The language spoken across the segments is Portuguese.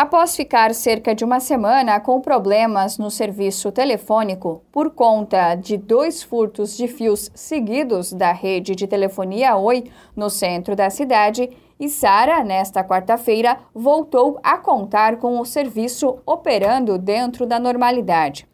Após ficar cerca de uma semana com problemas no serviço telefônico por conta de dois furtos de fios seguidos da rede de telefonia Oi no centro da cidade, Sara, nesta quarta-feira, voltou a contar com o serviço operando dentro da normalidade.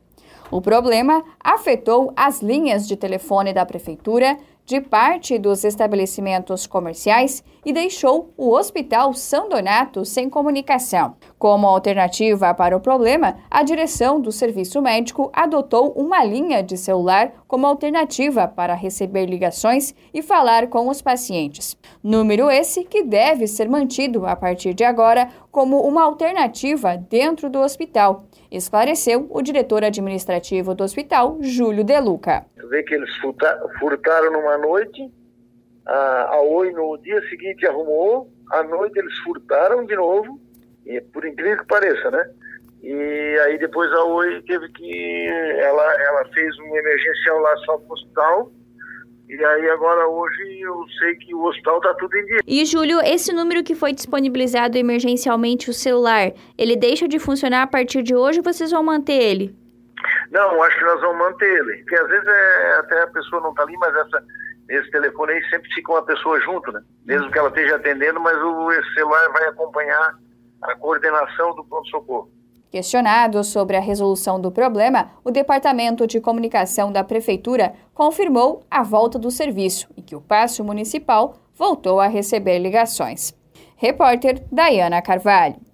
O problema afetou as linhas de telefone da prefeitura de parte dos estabelecimentos comerciais e deixou o Hospital São Donato sem comunicação. Como alternativa para o problema, a direção do serviço médico adotou uma linha de celular como alternativa para receber ligações e falar com os pacientes. Número esse que deve ser mantido a partir de agora como uma alternativa dentro do hospital, esclareceu o diretor administrativo do hospital, Júlio Deluca. Vê que eles furtaram numa noite, a, Oi no dia seguinte arrumou, à noite eles furtaram de novo, e por incrível que pareça, né? E aí depois a Oi teve que. Ela, ela fez um emergencial lá só pro hospital e aí agora hoje eu sei que o hospital está tudo em dia. E Júlio, esse número que foi disponibilizado emergencialmente, o celular, ele deixa de funcionar a partir de hoje ou vocês vão manter ele? Não, acho que nós vamos manter ele. Porque às vezes é, até a pessoa não está ali, mas essa, esse telefone aí sempre fica uma pessoa junto, né? Mesmo que ela esteja atendendo, mas o celular vai acompanhar a coordenação do pronto-socorro. Questionado sobre a resolução do problema, o Departamento de Comunicação da Prefeitura confirmou a volta do serviço e que o Paço Municipal voltou a receber ligações. Repórter Dayana Carvalho.